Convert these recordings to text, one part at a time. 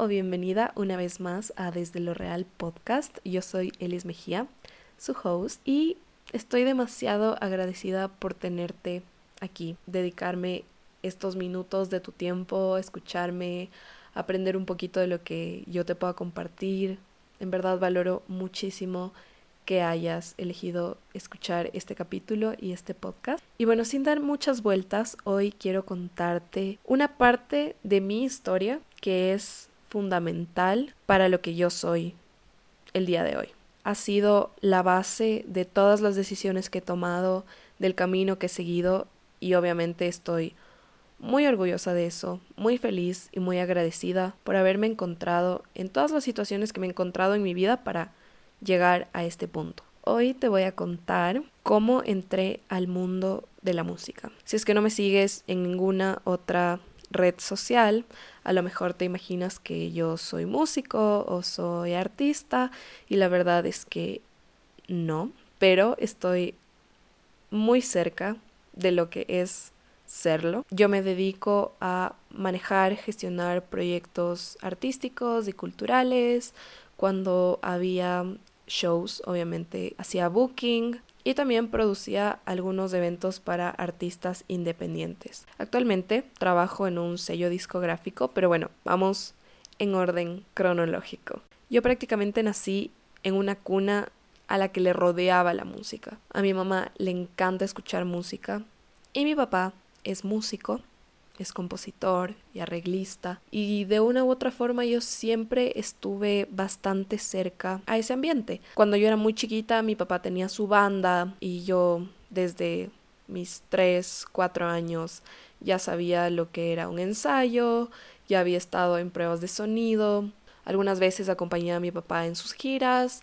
o bienvenida una vez más a Desde lo Real Podcast. Yo soy Elis Mejía, su host, y estoy demasiado agradecida por tenerte aquí, dedicarme estos minutos de tu tiempo, escucharme, aprender un poquito de lo que yo te pueda compartir. En verdad valoro muchísimo que hayas elegido escuchar este capítulo y este podcast. Y bueno, sin dar muchas vueltas, hoy quiero contarte una parte de mi historia que es fundamental para lo que yo soy el día de hoy. Ha sido la base de todas las decisiones que he tomado, del camino que he seguido y obviamente estoy muy orgullosa de eso, muy feliz y muy agradecida por haberme encontrado en todas las situaciones que me he encontrado en mi vida para llegar a este punto. Hoy te voy a contar cómo entré al mundo de la música. Si es que no me sigues en ninguna otra red social, a lo mejor te imaginas que yo soy músico o soy artista y la verdad es que no, pero estoy muy cerca de lo que es serlo. Yo me dedico a manejar, gestionar proyectos artísticos y culturales. Cuando había shows, obviamente hacía booking y también producía algunos eventos para artistas independientes. Actualmente trabajo en un sello discográfico, pero bueno, vamos en orden cronológico. Yo prácticamente nací en una cuna a la que le rodeaba la música. A mi mamá le encanta escuchar música y mi papá es músico es compositor y arreglista y de una u otra forma yo siempre estuve bastante cerca a ese ambiente. Cuando yo era muy chiquita mi papá tenía su banda y yo desde mis 3, 4 años ya sabía lo que era un ensayo, ya había estado en pruebas de sonido, algunas veces acompañaba a mi papá en sus giras,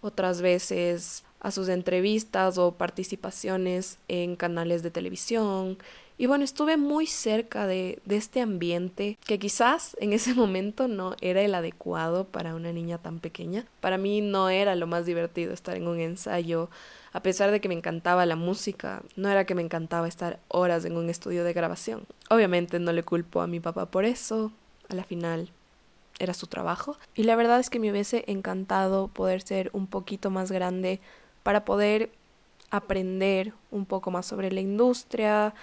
otras veces a sus entrevistas o participaciones en canales de televisión, y bueno, estuve muy cerca de, este ambiente que quizás en ese momento no era el adecuado para una niña tan pequeña. Para mí no era lo más divertido estar en un ensayo, a pesar de que me encantaba la música, no era que me encantaba estar horas en un estudio de grabación. Obviamente no le culpo a mi papá por eso, a la final era su trabajo. Y la verdad es que me hubiese encantado poder ser un poquito más grande para poder aprender un poco más sobre la industria,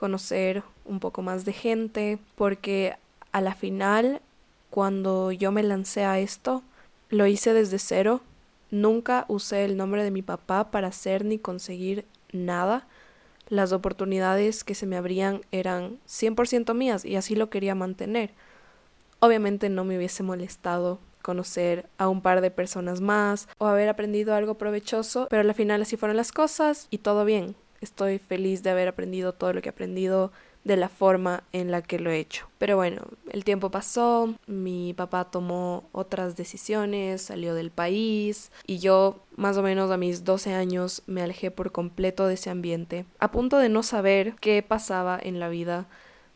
conocer un poco más de gente, porque a la final, cuando yo me lancé a esto, lo hice desde cero. Nunca usé el nombre de mi papá para hacer ni conseguir nada. Las oportunidades que se me abrían eran 100% mías y así lo quería mantener. Obviamente no me hubiese molestado conocer a un par de personas más o haber aprendido algo provechoso, pero al final así fueron las cosas y todo bien. Estoy feliz de haber aprendido todo lo que he aprendido de la forma en la que lo he hecho. Pero bueno, el tiempo pasó, mi papá tomó otras decisiones, salió del país y yo más o menos a mis 12 años me alejé por completo de ese ambiente, a punto de no saber qué pasaba en la vida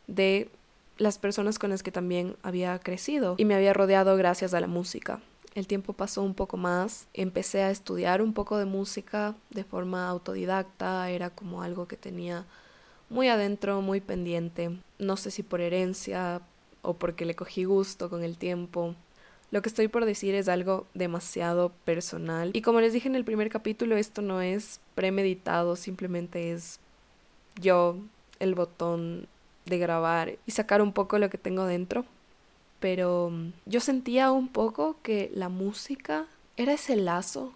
de las personas con las que también había crecido y me había rodeado gracias a la música. El tiempo pasó un poco más, empecé a estudiar un poco de música de forma autodidacta, era como algo que tenía muy adentro, muy pendiente, no sé si por herencia o porque le cogí gusto con el tiempo. Lo que estoy por decir es algo demasiado personal y como les dije en el primer capítulo, esto no es premeditado, simplemente es yo el botón de grabar y sacar un poco lo que tengo dentro pero mm, yo sentía un poco que la música era ese lazo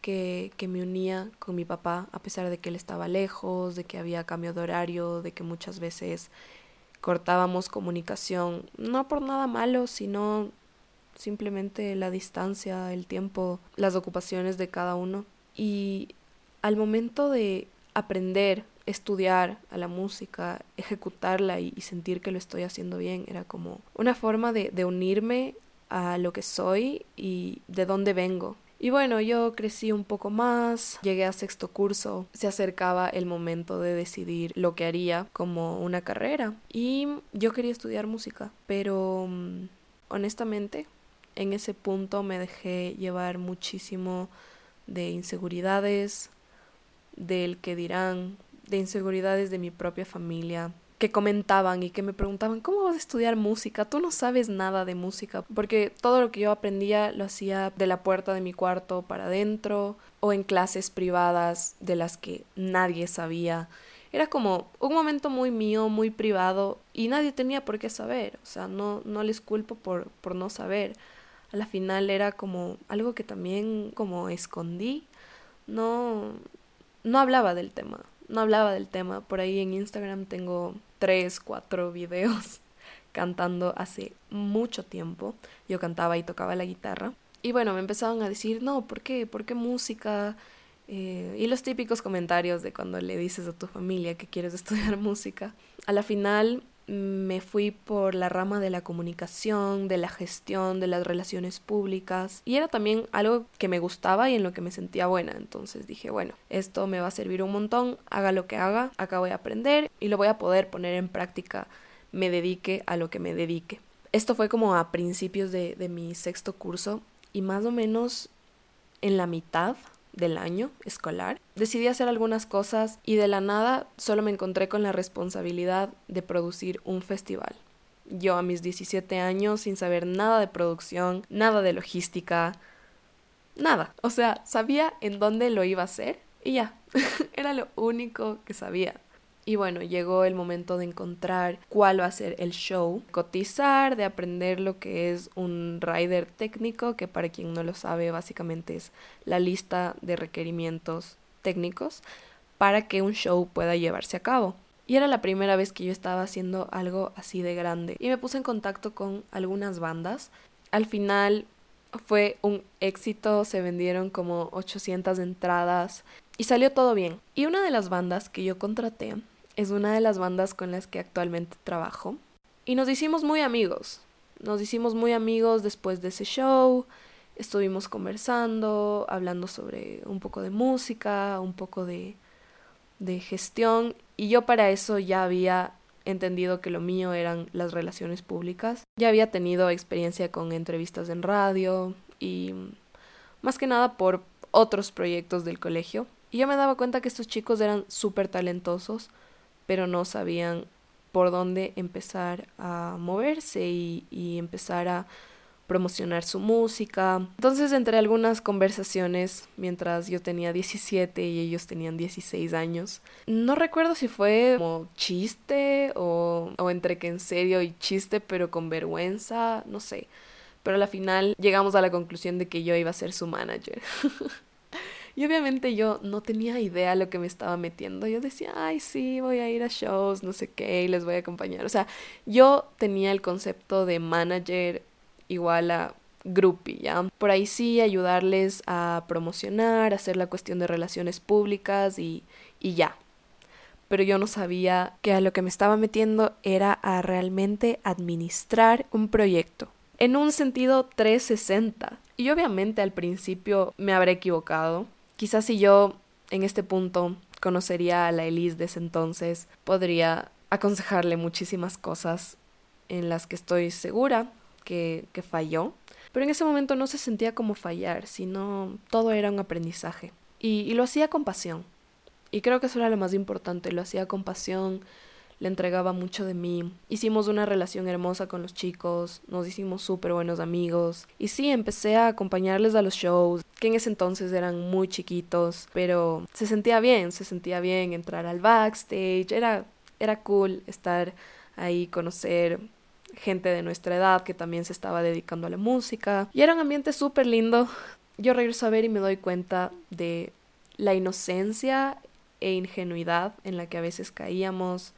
que, que, me unía con mi papá, a pesar de que él estaba lejos, de que había cambio de horario, de que muchas veces cortábamos comunicación, no por nada malo, sino simplemente la distancia, el tiempo, las ocupaciones de cada uno. Y al momento de aprender estudiar a la música, ejecutarla y, sentir que lo estoy haciendo bien, era como una forma de, de unirme a lo que soy y de dónde vengo. Y bueno, yo crecí un poco más, llegué a sexto curso, se acercaba el momento de decidir lo que haría como una carrera y yo quería estudiar música, pero mm, honestamente en ese punto me dejé llevar muchísimo de inseguridades, del que dirán, de inseguridades de mi propia familia, que comentaban y que me preguntaban, ¿cómo vas a estudiar música? Tú no sabes nada de música, porque todo lo que yo aprendía lo hacía de la puerta de mi cuarto para adentro o en clases privadas de las que nadie sabía. Era como un momento muy mío, muy privado y nadie tenía por qué saber. O sea, no, no les culpo por, por no saber. A la final era como algo que también como escondí. No, no hablaba del tema. No hablaba del tema. Por ahí en Instagram tengo tres, cuatro videos cantando hace mucho tiempo. Yo cantaba y tocaba la guitarra. Y bueno, me empezaban a decir, no, ¿por qué? ¿Por qué música? Eh, y los típicos comentarios de cuando le dices a tu familia que quieres estudiar música. A la final me fui por la rama de la comunicación, de la gestión, de las relaciones públicas y era también algo que me gustaba y en lo que me sentía buena. Entonces dije, bueno, esto me va a servir un montón, haga lo que haga, acá voy a aprender y lo voy a poder poner en práctica, me dedique a lo que me dedique. Esto fue como a principios de, de mi sexto curso y más o menos en la mitad del año escolar, decidí hacer algunas cosas y de la nada solo me encontré con la responsabilidad de producir un festival. Yo a mis 17 años sin saber nada de producción, nada de logística, nada. O sea, sabía en dónde lo iba a hacer y ya. Era lo único que sabía. Y bueno, llegó el momento de encontrar cuál va a ser el show, cotizar, de aprender lo que es un rider técnico, que para quien no lo sabe básicamente es la lista de requerimientos técnicos para que un show pueda llevarse a cabo. Y era la primera vez que yo estaba haciendo algo así de grande. Y me puse en contacto con algunas bandas. Al final fue un éxito, se vendieron como 800 entradas y salió todo bien. Y una de las bandas que yo contraté es una de las bandas con las que actualmente trabajo. Y nos hicimos muy amigos. Nos hicimos muy amigos después de ese show. Estuvimos conversando, hablando sobre un poco de música, un poco de, de gestión. Y yo para eso ya había entendido que lo mío eran las relaciones públicas. Ya había tenido experiencia con entrevistas en radio y más que nada por otros proyectos del colegio. Y yo me daba cuenta que estos chicos eran súper talentosos, pero no sabían por dónde empezar a moverse y, empezar a promocionar su música. Entonces, entre algunas conversaciones, mientras yo tenía 17 y ellos tenían 16 años, no recuerdo si fue como chiste o, o entre que en serio y chiste, pero con vergüenza, no sé. Pero a la final llegamos a la conclusión de que yo iba a ser su manager. Y obviamente yo no tenía idea lo que me estaba metiendo. Yo decía, ay, sí, voy a ir a shows, no sé qué, y les voy a acompañar. O sea, yo tenía el concepto de manager igual a groupie, ¿ya? Por ahí sí ayudarles a promocionar, hacer la cuestión de relaciones públicas y, y ya. Pero yo no sabía que a lo que me estaba metiendo era a realmente administrar un proyecto. En un sentido 360. Y obviamente al principio me habré equivocado, Quizás si yo en este punto conocería a la Elise de ese entonces, podría aconsejarle muchísimas cosas en las que estoy segura que, que falló. Pero en ese momento no se sentía como fallar, sino todo era un aprendizaje. Y, y lo hacía con pasión. Y creo que eso era lo más importante, lo hacía con pasión, le entregaba mucho de mí. Hicimos una relación hermosa con los chicos, nos hicimos súper buenos amigos. Y sí, empecé a acompañarles a los shows, que en ese entonces eran muy chiquitos, pero se sentía bien, se sentía bien entrar al backstage, era, era cool estar ahí, conocer gente de nuestra edad que también se estaba dedicando a la música. Y era un ambiente súper lindo. Yo regreso a ver y me doy cuenta de la inocencia e ingenuidad en la que a veces caíamos,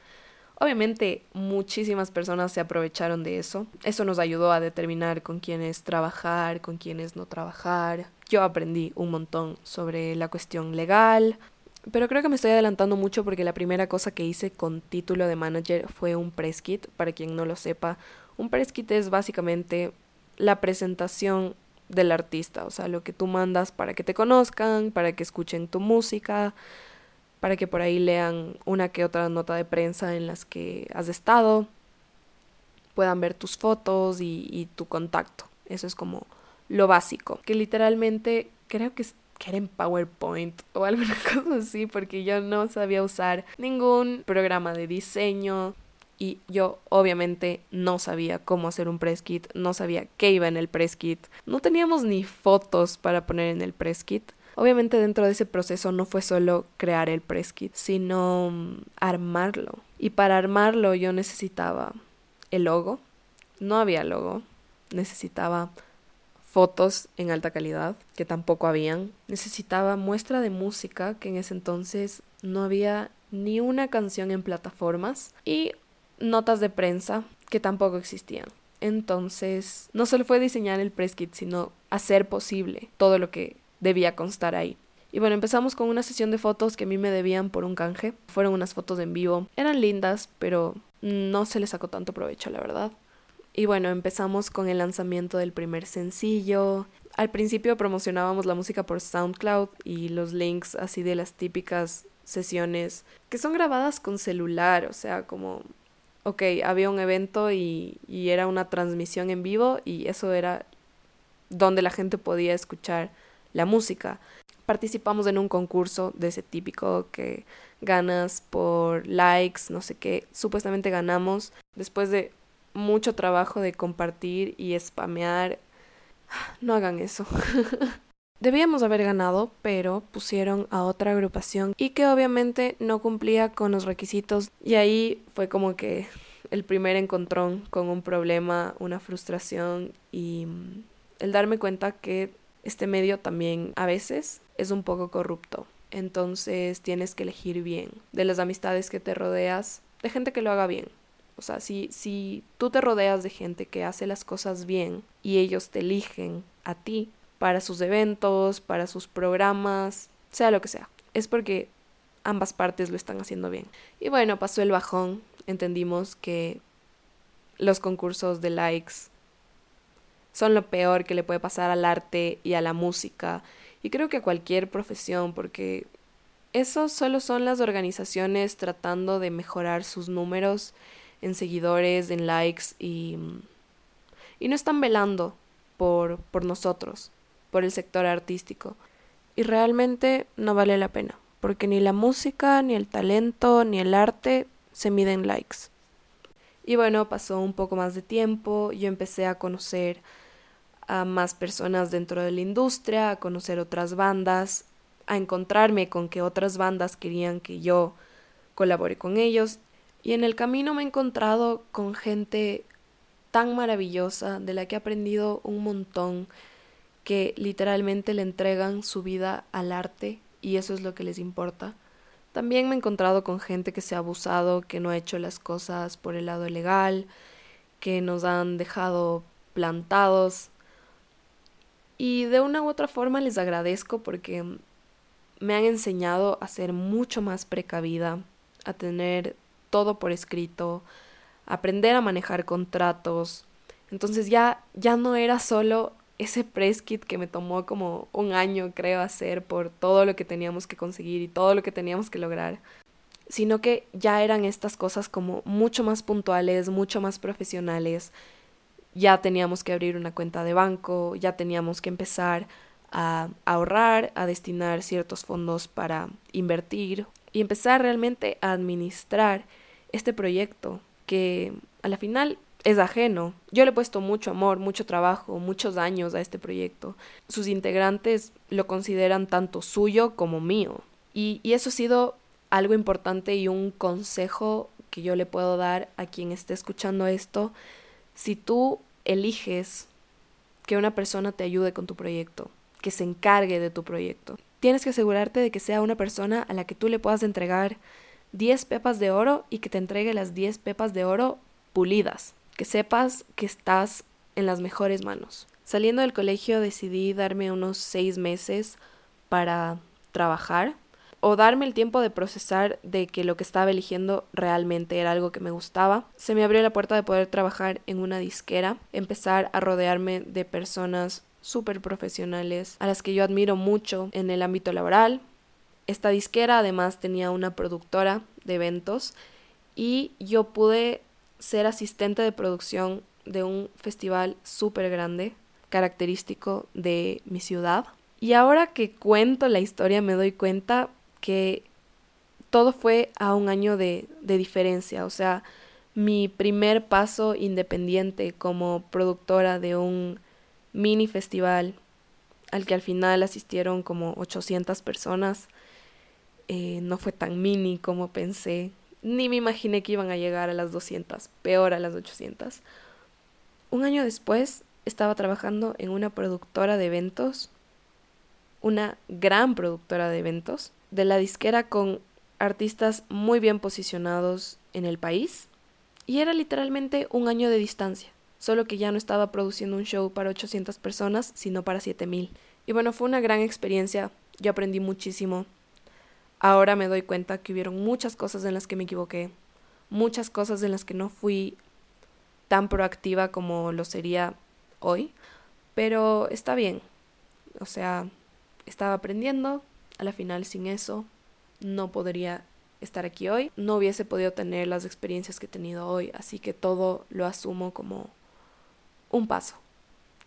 Obviamente muchísimas personas se aprovecharon de eso. Eso nos ayudó a determinar con quiénes trabajar, con quiénes no trabajar. Yo aprendí un montón sobre la cuestión legal, pero creo que me estoy adelantando mucho porque la primera cosa que hice con título de manager fue un press kit. Para quien no lo sepa, un press kit es básicamente la presentación del artista, o sea, lo que tú mandas para que te conozcan, para que escuchen tu música, para que por ahí lean una que otra nota de prensa en las que has estado, puedan ver tus fotos y, tu contacto. Eso es como lo básico, que literalmente creo que, en PowerPoint o alguna cosa así, porque yo no sabía usar ningún programa de diseño, y yo obviamente no sabía cómo hacer un press kit, no sabía qué iba en el press kit, no teníamos ni fotos para poner en el press kit. Obviamente dentro de ese proceso no fue solo crear el press kit, sino mm, armarlo. Y para armarlo yo necesitaba el logo, no había logo, necesitaba fotos en alta calidad, que tampoco habían. Necesitaba muestra de música, que en ese entonces no había ni una canción en plataformas. Y notas de prensa, que tampoco existían. Entonces, no solo fue diseñar el press kit, sino hacer posible todo lo que debía constar ahí. Y bueno, empezamos con una sesión de fotos que a mí me debían por un canje. Fueron unas fotos en vivo. Eran lindas, pero no se les sacó tanto provecho, la verdad. Y bueno, empezamos con el lanzamiento del primer sencillo. Al principio promocionábamos la música por SoundCloud y los links así de las típicas sesiones que son grabadas con celular, o sea, como, ok, había un evento y, y era una transmisión en vivo y eso era donde la gente podía escuchar la música. Participamos en un concurso de ese típico que ganas por likes, no sé qué. Supuestamente ganamos después de mucho trabajo de compartir y spamear. No hagan eso. Debíamos haber ganado, pero pusieron a otra agrupación y que obviamente no cumplía con los requisitos y ahí fue como que el primer encontrón con un problema, una frustración y mm, el darme cuenta que este medio también a veces es un poco corrupto. Entonces tienes que elegir bien de las amistades que te rodeas, de gente que lo haga bien. O sea, si, si tú te rodeas de gente que hace las cosas bien y ellos te eligen a ti para sus eventos, para sus programas, sea lo que sea, es porque ambas partes lo están haciendo bien. Y bueno, pasó el bajón, entendimos que los concursos de likes son lo peor que le puede pasar al arte y a la música y creo que a cualquier profesión porque eso solo son las organizaciones tratando de mejorar sus números en seguidores, en likes y, y no están velando por, por nosotros, por el sector artístico. Y realmente no vale la pena, porque ni la música, ni el talento, ni el arte se miden likes. Y bueno, pasó un poco más de tiempo, yo empecé a conocer a más personas dentro de la industria, a conocer otras bandas, a encontrarme con que otras bandas querían que yo colabore con ellos y en el camino me he encontrado con gente tan maravillosa, de la que he aprendido un montón, que literalmente le entregan su vida al arte y eso es lo que les importa. También me he encontrado con gente que se ha abusado, que no ha hecho las cosas por el lado legal, que nos han dejado plantados. Y de una u otra forma les agradezco porque me han enseñado a ser mucho más precavida, a tener todo por escrito, aprender a manejar contratos. Entonces ya, ya no era solo ese press kit que me tomó como un año, creo, hacer por todo lo que teníamos que conseguir y todo lo que teníamos que lograr, sino que ya eran estas cosas como mucho más puntuales, mucho más profesionales. Ya teníamos que abrir una cuenta de banco, ya teníamos que empezar a ahorrar, a destinar ciertos fondos para invertir y empezar realmente a administrar este proyecto que a la final es ajeno. Yo le he puesto mucho amor, mucho trabajo, muchos años a este proyecto. Sus integrantes lo consideran tanto suyo como mío. Y, y, eso ha sido algo importante y un consejo que yo le puedo dar a quien esté escuchando esto. Si tú eliges que una persona te ayude con tu proyecto, que se encargue de tu proyecto, tienes que asegurarte de que sea una persona a la que tú le puedas entregar 10 pepas de oro y que te entregue las 10 pepas de oro pulidas, que sepas que estás en las mejores manos. Saliendo del colegio decidí darme unos 6 meses para trabajar o darme el tiempo de procesar de que lo que estaba eligiendo realmente era algo que me gustaba. Se me abrió la puerta de poder trabajar en una disquera, empezar a rodearme de personas súper profesionales a las que yo admiro mucho en el ámbito laboral, esta disquera además tenía una productora de eventos y yo pude ser asistente de producción de un festival súper grande, característico de mi ciudad. Y ahora que cuento la historia me doy cuenta que todo fue a un año de, de diferencia, o sea, mi primer paso independiente como productora de un mini festival al que al final asistieron como 800 personas. Eh, no fue tan mini como pensé, ni me imaginé que iban a llegar a las 200, peor a las 800. Un año después estaba trabajando en una productora de eventos, una gran productora de eventos, de la disquera con artistas muy bien posicionados en el país, y era literalmente un año de distancia solo que ya no estaba produciendo un show para 800 personas, sino para 7000. Y bueno, fue una gran experiencia, yo aprendí muchísimo. Ahora me doy cuenta que hubieron muchas cosas en las que me equivoqué, muchas cosas en las que no fui tan proactiva como lo sería hoy, pero está bien. O sea, estaba aprendiendo, a la final sin eso no podría estar aquí hoy, no hubiese podido tener las experiencias que he tenido hoy, así que todo lo asumo como un paso.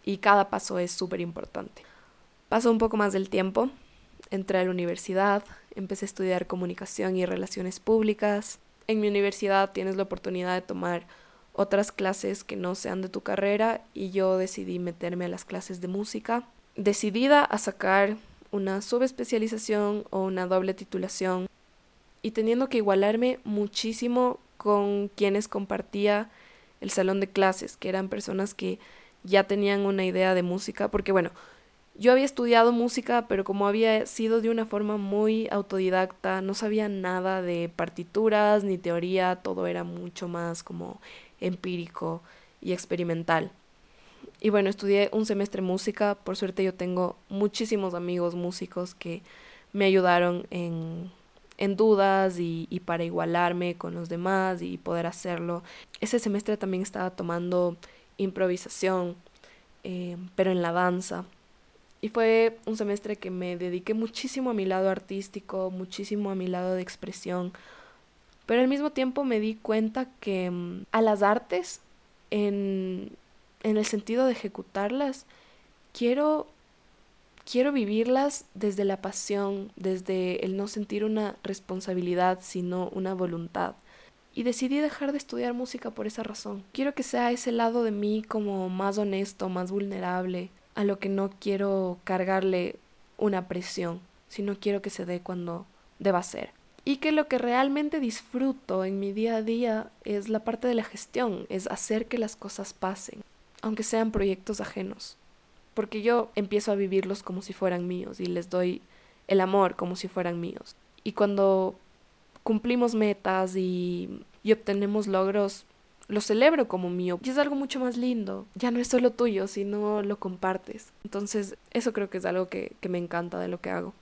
Y cada paso es súper importante. Pasó un poco más del tiempo, entré a la universidad, empecé a estudiar comunicación y relaciones públicas. En mi universidad tienes la oportunidad de tomar otras clases que no sean de tu carrera y yo decidí meterme a las clases de música, decidida a sacar una subespecialización o una doble titulación y teniendo que igualarme muchísimo con quienes compartía el salón de clases, que eran personas que ya tenían una idea de música, porque bueno, yo había estudiado música, pero como había sido de una forma muy autodidacta, no sabía nada de partituras ni teoría, todo era mucho más como empírico y experimental. Y bueno, estudié un semestre música, por suerte yo tengo muchísimos amigos músicos que me ayudaron en en dudas y, para igualarme con los demás y poder hacerlo. Ese semestre también estaba tomando improvisación, eh, pero en la danza. Y fue un semestre que me dediqué muchísimo a mi lado artístico, muchísimo a mi lado de expresión, pero al mismo tiempo me di cuenta que mm, a las artes, en, en el sentido de ejecutarlas, quiero quiero vivirlas desde la pasión, desde el no sentir una responsabilidad, sino una voluntad. Y decidí dejar de estudiar música por esa razón. Quiero que sea ese lado de mí como más honesto, más vulnerable, a lo que no quiero cargarle una presión, sino quiero que se dé cuando deba ser. Y que lo que realmente disfruto en mi día a día es la parte de la gestión, es hacer que las cosas pasen, aunque sean proyectos ajenos porque yo empiezo a vivirlos como si fueran míos y les doy el amor como si fueran míos. Y cuando cumplimos metas y, obtenemos logros, lo celebro como mío. Y es algo mucho más lindo. Ya no es solo tuyo, sino lo compartes. Entonces, eso creo que es algo que, que me encanta de lo que hago.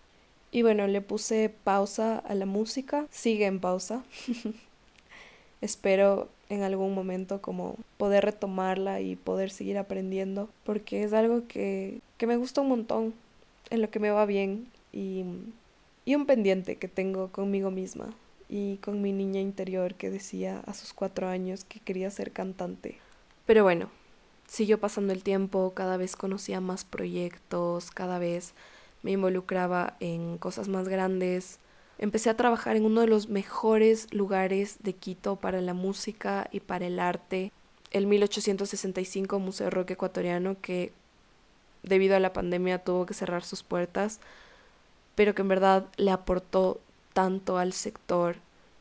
Y bueno, le puse pausa a la música. Sigue en pausa. Espero en algún momento como poder retomarla y poder seguir aprendiendo porque es algo que, que me gusta un montón, en lo que me va bien y, y un pendiente que tengo conmigo misma y con mi niña interior que decía a sus cuatro años que quería ser cantante. Pero bueno, siguió pasando el tiempo, cada vez conocía más proyectos, cada vez me involucraba en cosas más grandes, Empecé a trabajar en uno de los mejores lugares de Quito para la música y para el arte, el 1865 Museo Rock Ecuatoriano, que debido a la pandemia tuvo que cerrar sus puertas, pero que en verdad le aportó tanto al sector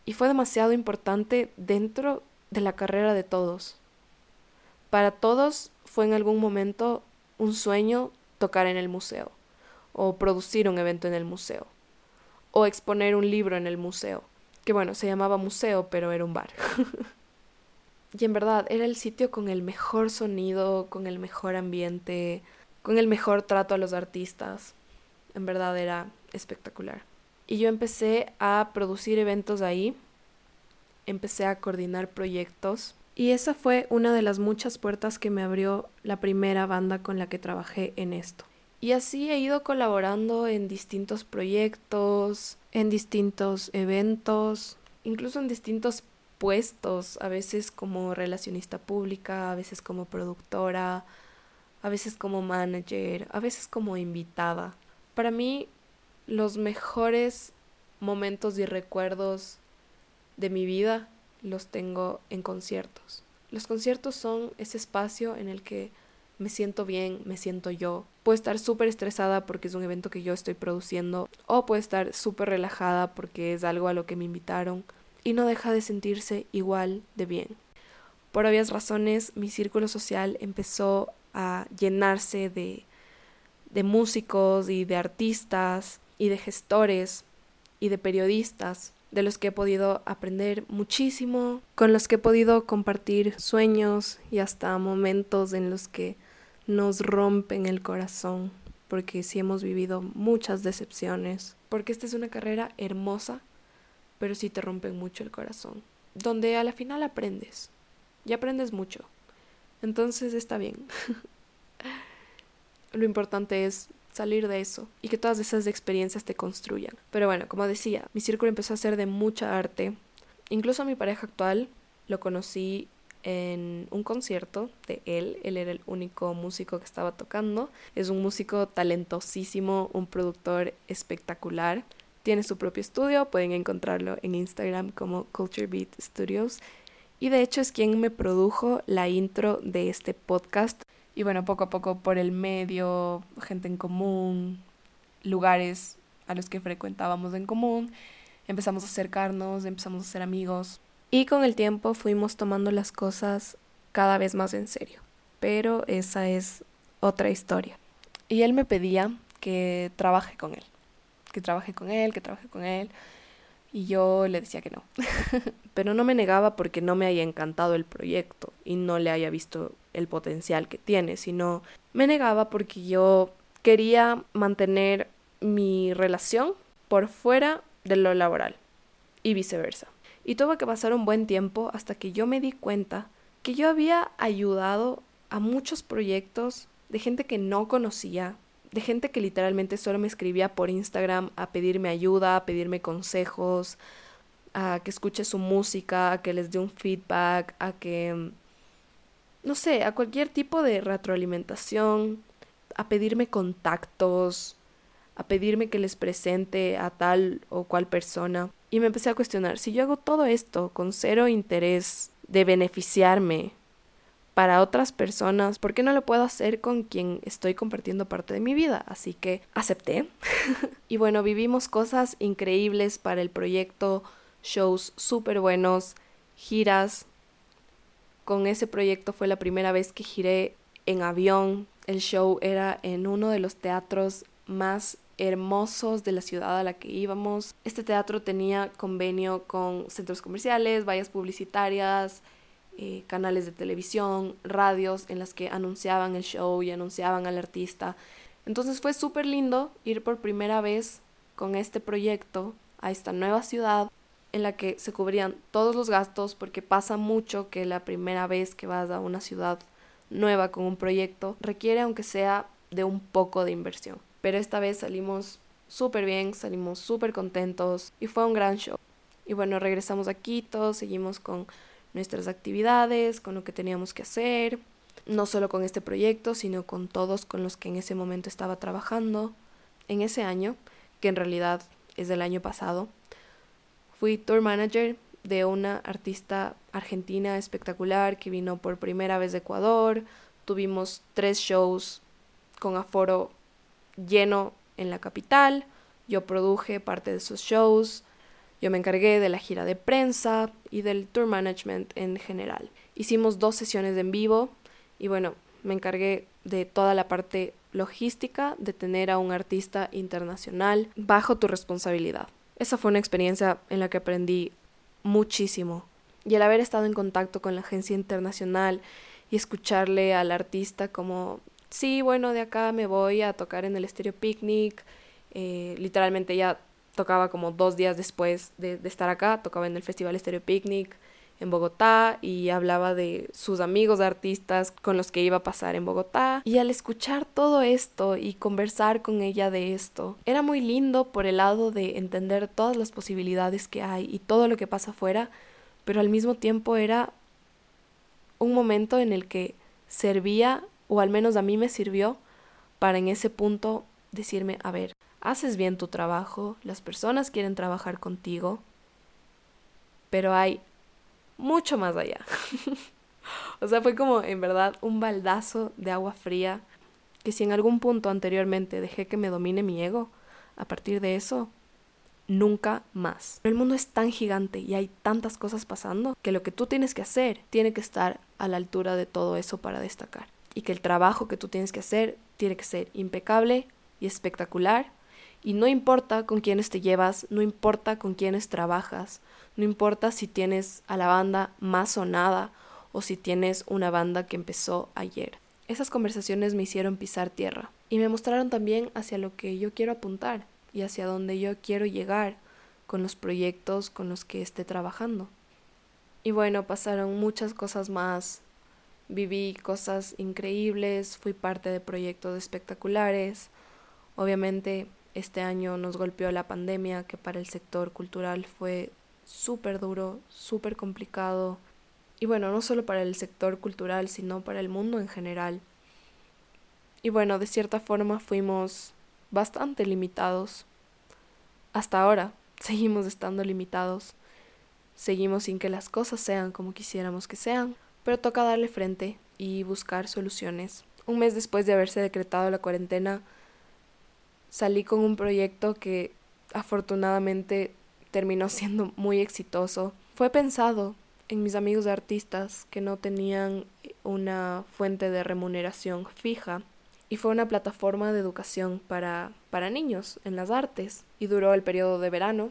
y fue demasiado importante dentro de la carrera de todos. Para todos fue en algún momento un sueño tocar en el museo o producir un evento en el museo o exponer un libro en el museo, que bueno, se llamaba museo, pero era un bar. y en verdad era el sitio con el mejor sonido, con el mejor ambiente, con el mejor trato a los artistas. En verdad era espectacular. Y yo empecé a producir eventos ahí, empecé a coordinar proyectos y esa fue una de las muchas puertas que me abrió la primera banda con la que trabajé en esto. Y así he ido colaborando en distintos proyectos, en distintos eventos, incluso en distintos puestos, a veces como relacionista pública, a veces como productora, a veces como manager, a veces como invitada. Para mí, los mejores momentos y recuerdos de mi vida los tengo en conciertos. Los conciertos son ese espacio en el que me siento bien, me siento yo. Puedo estar súper estresada porque es un evento que yo estoy produciendo o puedo estar súper relajada porque es algo a lo que me invitaron y no deja de sentirse igual de bien. Por obvias razones, mi círculo social empezó a llenarse de, de músicos y de artistas y de gestores y de periodistas de los que he podido aprender muchísimo, con los que he podido compartir sueños y hasta momentos en los que nos rompen el corazón, porque sí hemos vivido muchas decepciones, porque esta es una carrera hermosa, pero sí te rompen mucho el corazón, donde a la final aprendes, y aprendes mucho, entonces está bien. Lo importante es salir de eso y que todas esas experiencias te construyan. Pero bueno, como decía, mi círculo empezó a ser de mucha arte. Incluso a mi pareja actual lo conocí en un concierto de él. Él era el único músico que estaba tocando. Es un músico talentosísimo, un productor espectacular. Tiene su propio estudio, pueden encontrarlo en Instagram como Culture Beat Studios. Y de hecho es quien me produjo la intro de este podcast. Y bueno, poco a poco por el medio, gente en común, lugares a los que frecuentábamos en común, empezamos a acercarnos, empezamos a ser amigos. Y con el tiempo fuimos tomando las cosas cada vez más en serio. Pero esa es otra historia. Y él me pedía que trabaje con él, que trabaje con él, que trabaje con él. Y yo le decía que no. Pero no me negaba porque no me haya encantado el proyecto y no le haya visto el potencial que tiene, sino me negaba porque yo quería mantener mi relación por fuera de lo laboral y viceversa. Y tuvo que pasar un buen tiempo hasta que yo me di cuenta que yo había ayudado a muchos proyectos de gente que no conocía, de gente que literalmente solo me escribía por Instagram a pedirme ayuda, a pedirme consejos, a que escuche su música, a que les dé un feedback, a que no sé, a cualquier tipo de retroalimentación, a pedirme contactos, a pedirme que les presente a tal o cual persona. Y me empecé a cuestionar, si yo hago todo esto con cero interés de beneficiarme para otras personas, ¿por qué no lo puedo hacer con quien estoy compartiendo parte de mi vida? Así que acepté. y bueno, vivimos cosas increíbles para el proyecto, shows súper buenos, giras con ese proyecto fue la primera vez que giré en avión. El show era en uno de los teatros más hermosos de la ciudad a la que íbamos. Este teatro tenía convenio con centros comerciales, vallas publicitarias, eh, canales de televisión, radios en las que anunciaban el show y anunciaban al artista. Entonces fue súper lindo ir por primera vez con este proyecto a esta nueva ciudad en la que se cubrían todos los gastos porque pasa mucho que la primera vez que vas a una ciudad nueva con un proyecto requiere aunque sea de un poco de inversión. Pero esta vez salimos súper bien, salimos súper contentos y fue un gran show. Y bueno, regresamos a Quito, seguimos con nuestras actividades, con lo que teníamos que hacer, no solo con este proyecto, sino con todos con los que en ese momento estaba trabajando. En ese año, que en realidad es del año pasado, Fui tour manager de una artista argentina espectacular que vino por primera vez de Ecuador. Tuvimos tres shows con aforo lleno en la capital. Yo produje parte de esos shows. Yo me encargué de la gira de prensa y del tour management en general. Hicimos dos sesiones en vivo y bueno, me encargué de toda la parte logística de tener a un artista internacional bajo tu responsabilidad. Esa fue una experiencia en la que aprendí muchísimo. Y el haber estado en contacto con la agencia internacional y escucharle al artista como, sí, bueno, de acá me voy a tocar en el Stereo Picnic. Eh, literalmente ya tocaba como dos días después de, de, estar acá, tocaba en el Festival Stereo Picnic en Bogotá y hablaba de sus amigos artistas con los que iba a pasar en Bogotá. Y al escuchar todo esto y conversar con ella de esto, era muy lindo por el lado de entender todas las posibilidades que hay y todo lo que pasa afuera, pero al mismo tiempo era un momento en el que servía, o al menos a mí me sirvió, para en ese punto decirme, a ver, haces bien tu trabajo, las personas quieren trabajar contigo, pero hay mucho más allá. o sea, fue como en verdad un baldazo de agua fría que si en algún punto anteriormente dejé que me domine mi ego, a partir de eso, nunca más. el mundo es tan gigante y hay tantas cosas pasando que lo que tú tienes que hacer tiene que estar a la altura de todo eso para destacar. Y que el trabajo que tú tienes que hacer tiene que ser impecable y espectacular. Y no importa con quiénes te llevas, no importa con quiénes trabajas, no importa si tienes a la banda más sonada o si tienes una banda que empezó ayer. Esas conversaciones me hicieron pisar tierra y me mostraron también hacia lo que yo quiero apuntar y hacia donde yo quiero llegar con los proyectos con los que esté trabajando. Y bueno, pasaron muchas cosas más. Viví cosas increíbles, fui parte de proyectos espectaculares. Obviamente este año nos golpeó la pandemia, que para el sector cultural fue súper duro, súper complicado. Y bueno, no solo para el sector cultural, sino para el mundo en general. Y bueno, de cierta forma fuimos bastante limitados. Hasta ahora seguimos estando limitados. Seguimos sin que las cosas sean como quisiéramos que sean, pero toca darle frente y buscar soluciones. Un mes después de haberse decretado la cuarentena, salí con un proyecto que afortunadamente terminó siendo muy exitoso. Fue pensado en mis amigos artistas que no tenían una fuente de remuneración fija y fue una plataforma de educación para, para niños en las artes y duró el periodo de verano,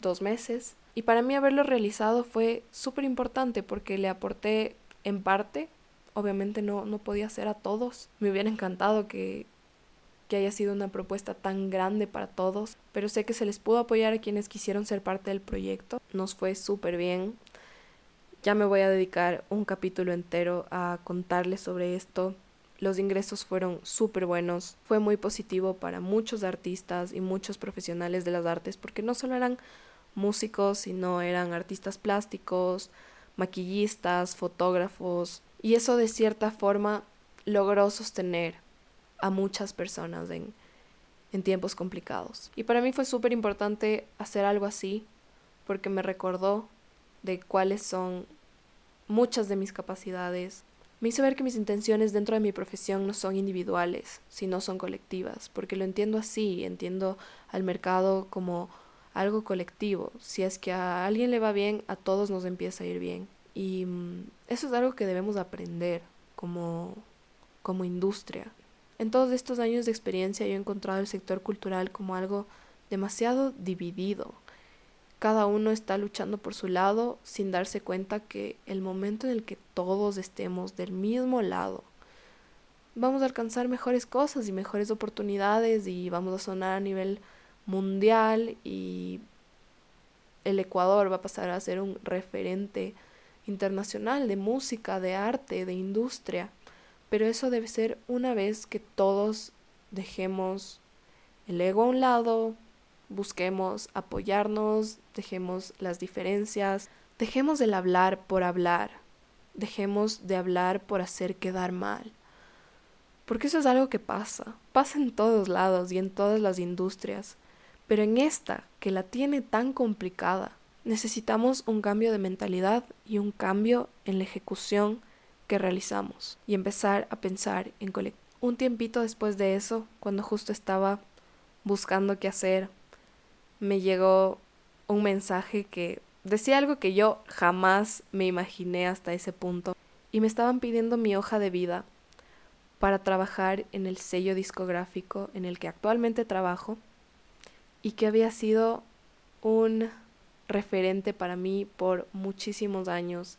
dos meses. Y para mí haberlo realizado fue súper importante porque le aporté en parte, obviamente no, no podía ser a todos, me hubiera encantado que, que haya sido una propuesta tan grande para todos, pero sé que se les pudo apoyar a quienes quisieron ser parte del proyecto, nos fue súper bien. Ya me voy a dedicar un capítulo entero a contarles sobre esto, los ingresos fueron súper buenos, fue muy positivo para muchos artistas y muchos profesionales de las artes porque no solo eran músicos, sino eran artistas plásticos, maquillistas, fotógrafos y eso de cierta forma logró sostener a muchas personas en, en tiempos complicados. Y para mí fue súper importante hacer algo así porque me recordó de cuáles son muchas de mis capacidades, me hizo ver que mis intenciones dentro de mi profesión no son individuales, sino son colectivas, porque lo entiendo así, entiendo al mercado como algo colectivo. Si es que a alguien le va bien, a todos nos empieza a ir bien. Y mm, eso es algo que debemos aprender como, como industria. En todos estos años de experiencia yo he encontrado el sector cultural como algo demasiado dividido, cada uno está luchando por su lado sin darse cuenta que el momento en el que todos estemos del mismo lado, vamos a alcanzar mejores cosas y mejores oportunidades y vamos a sonar a nivel mundial y el Ecuador va a pasar a ser un referente internacional de música, de arte, de industria. Pero eso debe ser una vez que todos dejemos el ego a un lado, busquemos apoyarnos, dejemos las diferencias, dejemos el hablar por hablar, dejemos de hablar por hacer quedar mal. Porque eso es algo que pasa, pasa en todos lados y en todas las industrias, pero en esta, que la tiene tan complicada, necesitamos un cambio de mentalidad y un cambio en la ejecución que realizamos y empezar a pensar en colectivo. Un tiempito después de eso, cuando justo estaba buscando qué hacer, me llegó un mensaje que decía algo que yo jamás me imaginé hasta ese punto y me estaban pidiendo mi hoja de vida para trabajar en el sello discográfico en el que actualmente trabajo y que había sido un referente para mí por muchísimos años,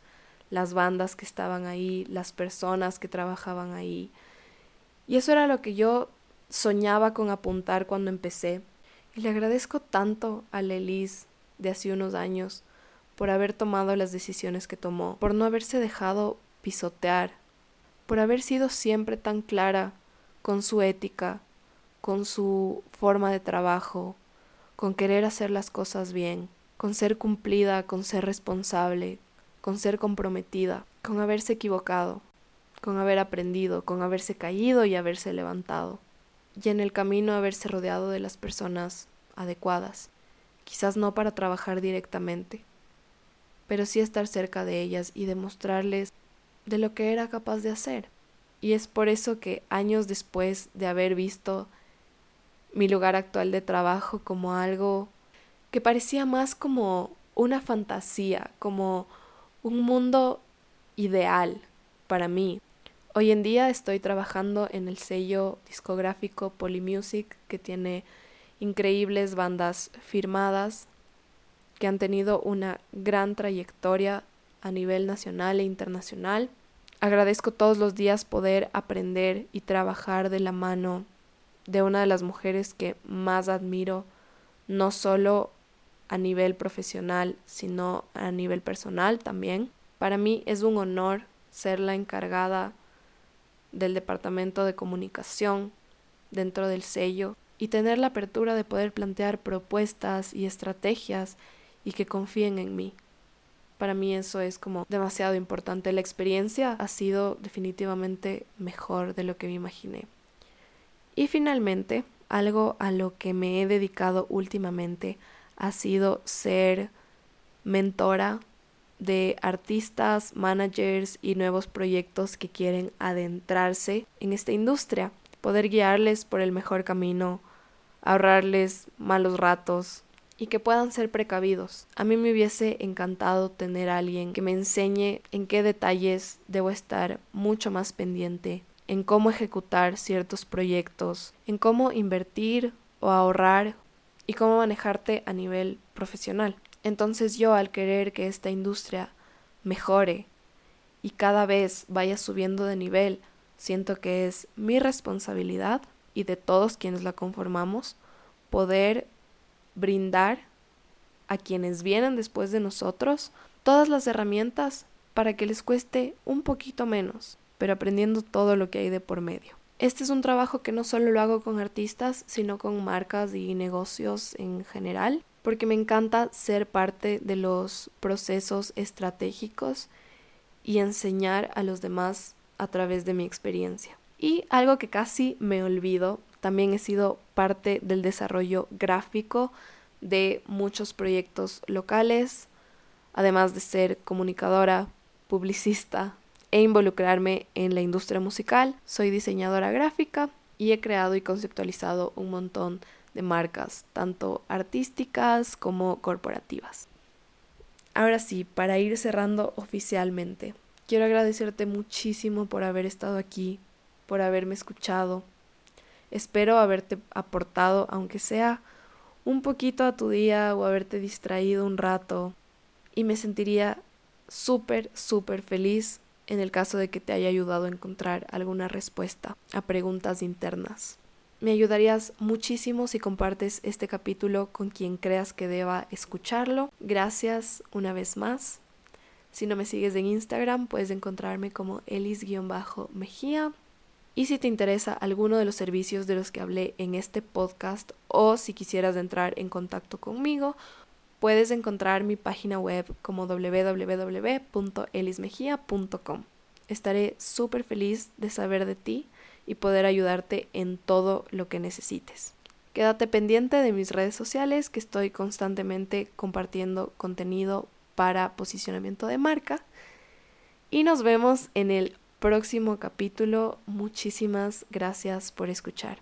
las bandas que estaban ahí, las personas que trabajaban ahí. Y eso era lo que yo soñaba con apuntar cuando empecé y le agradezco tanto a Lelis de hace unos años por haber tomado las decisiones que tomó, por no haberse dejado pisotear, por haber sido siempre tan clara con su ética, con su forma de trabajo, con querer hacer las cosas bien, con ser cumplida, con ser responsable, con ser comprometida, con haberse equivocado, con haber aprendido, con haberse caído y haberse levantado y en el camino haberse rodeado de las personas adecuadas, quizás no para trabajar directamente, pero sí estar cerca de ellas y demostrarles de lo que era capaz de hacer. Y es por eso que años después de haber visto mi lugar actual de trabajo como algo que parecía más como una fantasía, como un mundo ideal para mí. Hoy en día estoy trabajando en el sello discográfico Polymusic que tiene increíbles bandas firmadas que han tenido una gran trayectoria a nivel nacional e internacional. Agradezco todos los días poder aprender y trabajar de la mano de una de las mujeres que más admiro, no solo a nivel profesional, sino a nivel personal también. Para mí es un honor ser la encargada del departamento de comunicación dentro del sello y tener la apertura de poder plantear propuestas y estrategias y que confíen en mí. Para mí eso es como demasiado importante. La experiencia ha sido definitivamente mejor de lo que me imaginé. Y finalmente, algo a lo que me he dedicado últimamente ha sido ser mentora de artistas, managers y nuevos proyectos que quieren adentrarse en esta industria, poder guiarles por el mejor camino, ahorrarles malos ratos, y que puedan ser precavidos. A mí me hubiese encantado tener a alguien que me enseñe en qué detalles debo estar mucho más pendiente, en cómo ejecutar ciertos proyectos, en cómo invertir o ahorrar y cómo manejarte a nivel profesional. Entonces yo al querer que esta industria mejore y cada vez vaya subiendo de nivel, siento que es mi responsabilidad y de todos quienes la conformamos poder brindar a quienes vienen después de nosotros todas las herramientas para que les cueste un poquito menos, pero aprendiendo todo lo que hay de por medio. Este es un trabajo que no solo lo hago con artistas, sino con marcas y negocios en general, porque me encanta ser parte de los procesos estratégicos y enseñar a los demás a través de mi experiencia. Y algo que casi me olvido también he sido parte del desarrollo gráfico de muchos proyectos locales, además de ser comunicadora, publicista e involucrarme en la industria musical. Soy diseñadora gráfica y he creado y conceptualizado un montón de marcas, tanto artísticas como corporativas. Ahora sí, para ir cerrando oficialmente, quiero agradecerte muchísimo por haber estado aquí, por haberme escuchado, Espero haberte aportado, aunque sea un poquito a tu día o haberte distraído un rato. Y me sentiría súper, súper feliz en el caso de que te haya ayudado a encontrar alguna respuesta a preguntas internas. Me ayudarías muchísimo si compartes este capítulo con quien creas que deba escucharlo. Gracias una vez más. Si no me sigues en Instagram, puedes encontrarme como elis-mejía. Y si te interesa alguno de los servicios de los que hablé en este podcast o si quisieras entrar en contacto conmigo, puedes encontrar mi página web como www.elismejia.com. Estaré súper feliz de saber de ti y poder ayudarte en todo lo que necesites. Quédate pendiente de mis redes sociales que estoy constantemente compartiendo contenido para posicionamiento de marca. Y nos vemos en el próximo capítulo. Muchísimas gracias por escuchar.